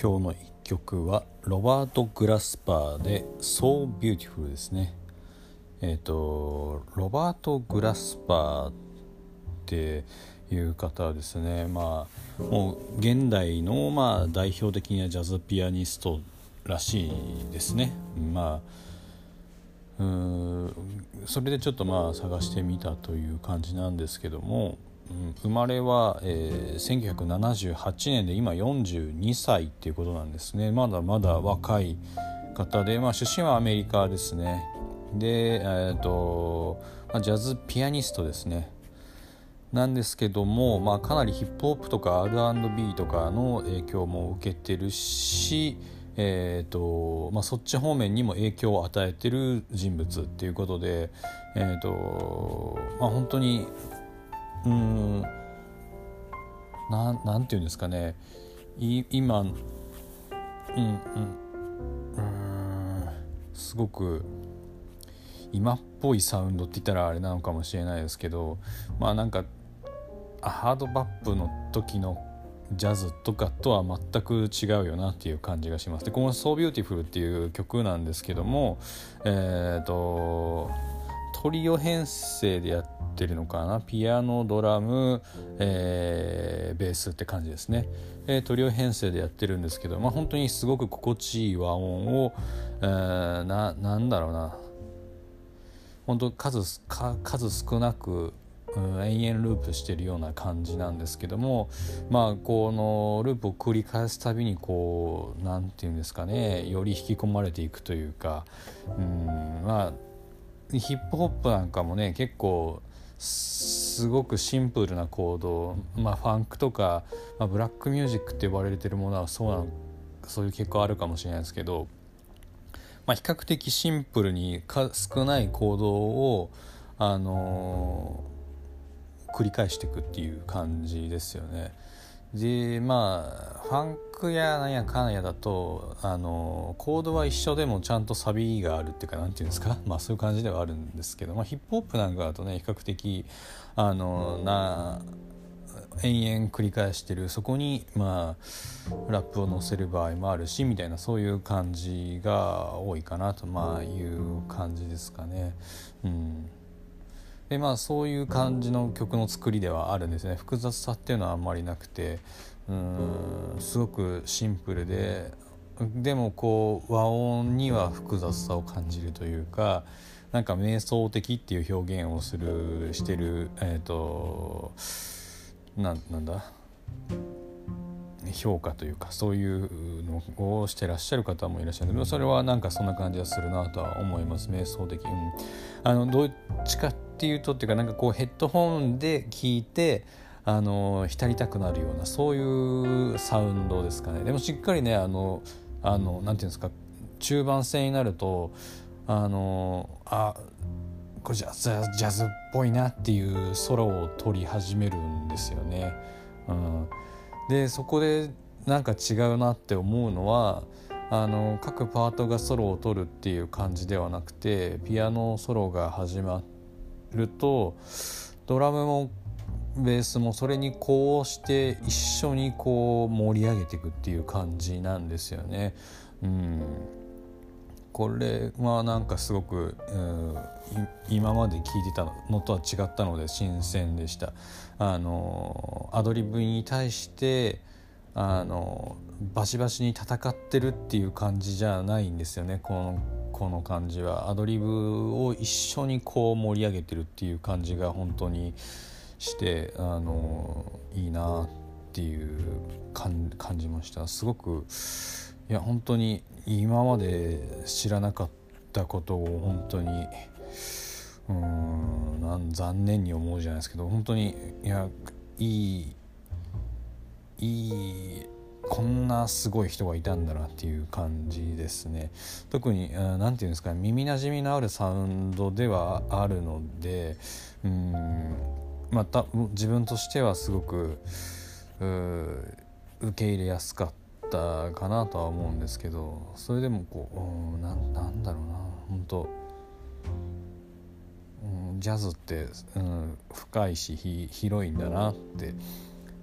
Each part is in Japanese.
今日の一曲はロバート・グラスパーで「So Beautiful」ですね。えっ、ー、とロバート・グラスパーっていう方はですね。まあもう現代のまあ代表的なジャズピアニストらしいですね。まあうんそれでちょっとまあ探してみたという感じなんですけども。生まれは、えー、1978年で今42歳っていうことなんですね。まだまだ若い方で、まあ、出身はアメリカですね。で、えーとまあ、ジャズピアニストですね。なんですけども、まあ、かなりヒップホップとか R&B とかの影響も受けてるし、えーとまあ、そっち方面にも影響を与えてる人物っていうことで、えーとまあ、本当にうん。ななんていうんですかね。い今うんうん。うん。すごく今っぽいサウンドって言ったらあれなのかもしれないですけどまあなんかハードバップの時のジャズとかとは全く違うよなっていう感じがします。でこの「So Beautiful」っていう曲なんですけどもえっ、ー、とトリオ編成でやっててるのかな？ピアノドラム、えー、ベースって感じですね、えー、トリオ編成でやってるんですけど、まあ、本当にすごく心地いい和音を、えー、ななんだろうな。本当数数少なくうん、延々ループしてるような感じなんですけどもまあこのループを繰り返すたびにこう何て言うんですかねより引き込まれていくというかうんまあヒップホップなんかもね結構すごくシンプルなコード、まあ、ファンクとか、まあ、ブラックミュージックって呼ばれてるものはそうなそういう結果あるかもしれないですけど、まあ、比較的シンプルにか少ないコードを、あのー、繰り返していくっていう感じですよね。でまあファンクやなんやかんやだとあのコードは一緒でもちゃんとサビがあるっていうかなんていうんですか？まあそういう感じではあるんですけど、まあ、ヒップホップなんかだとね比較的あのな延々繰り返してる。そこにまあラップを載せる場合もあるしみたいなそういう感じが多いかなとまあいう感じですかね。うん。でまあそういう感じの曲の作りではあるんですね。複雑さっていうのはあんまりなくて。うんすごくシンプルででもこう和音には複雑さを感じるというかなんか瞑想的っていう表現をするしてるえっ、ー、となんだ？評価というかそういうのをしてらっしゃる方もいらっしゃるけどそれはなんかそんな感じはするなとは思います瞑想的、うん、あのどっちかっていうとっていうかなんかこうヘッドホンで聞いてあの浸りたくなるようなそういうサウンドですかねでもしっかりねあのあのなんていうんですか中盤戦になるとあのあこれジャズジャズっぽいなっていうソロを取り始めるんですよね。うん、でそこでなんか違うなって思うのはあの各パートがソロを取るっていう感じではなくてピアノソロが始まるとドラムもベースもそれにこうして一緒にこう盛り上げていくっていう感じなんですよね。うん。これはなんかすごく、うん、今まで聞いてたのとは違ったので新鮮でした。あのアドリブに対してあのバシバシに戦ってるっていう感じじゃないんですよね。このこの感じは。アドリブを一緒にこう盛り上げてるっていう感じが本当にしてあのいいなっていう感じました。すごくいや本当に今まで知らなかったことを本当にうんなん残念に思うじゃないですけど本当にいやいいいいこんなすごい人がいたんだなっていう感じですね。特に何て言うんですか耳なじみのあるサウンドではあるのでうんまた自分としてはすごく受け入れやすかったかなとは思うんですけどそれでもこう、うん、ななんだろうな。本当、うん、ジャズって、うん、深いし広いんだなって、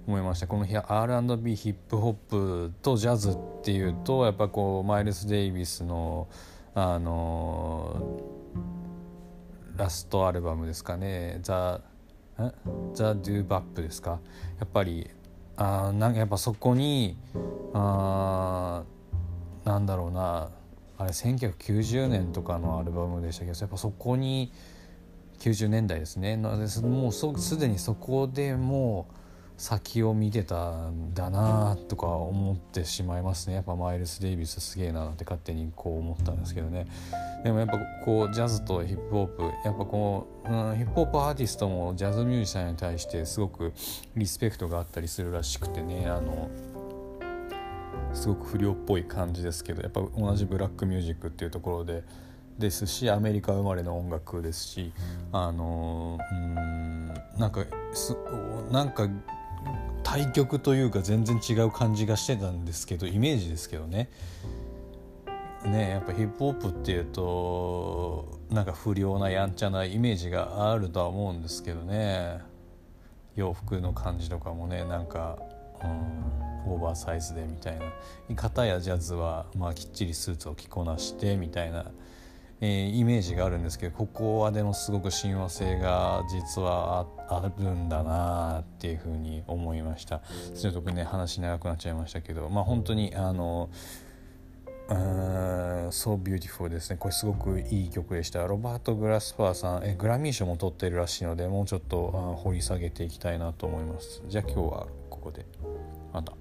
思いました。この R&B ヒップホップとジャズっていうとやっぱこうマイルス・デイビスのあのラストアルバムですかね「ザ・ザ・ドゥ・バップ」ですか？やっぱりあなんかやっぱそこにあなんだろうな。あれ1990年とかのアルバムでしたけ？どやっぱそこに90年代ですね。もうすでにそこでもう先を見てたんだなとか思ってしまいますね。やっぱマイルス・デイビスすげえなって勝手にこう思ったんですけどね。でもやっぱこうジャズとヒップホップやっぱこう、うん、ヒップホップアーティストもジャズミュージシャンに対してすごくリスペクトがあったりするらしくてね。あのすごく不良っぽい感じですけどやっぱ同じブラックミュージックっていうところでですしアメリカ生まれの音楽ですしあのうんなんかすなんか対極というか全然違う感じがしてたんですけどイメージですけどね。ねやっぱヒップホップっていうとなんか不良なやんちゃなイメージがあるとは思うんですけどね。洋服の感じとかもねなんか、うん、オーバーサイズでみたいな。片やジャズは、まあ、きっちりスーツを着こなしてみたいな、えー、イメージがあるんですけどここはでもすごく親和性が実はあるんだなっていうふうに思いました。ちょっとね話長くなっちゃいましたけどまあ本当にあのー「So Beautiful」ですね。これすごくいい曲でした。ロバート・グラスパーさんえグラミー賞も取ってるらしいのでもうちょっと掘り下げていきたいなと思います。じゃあ今日はここでまた。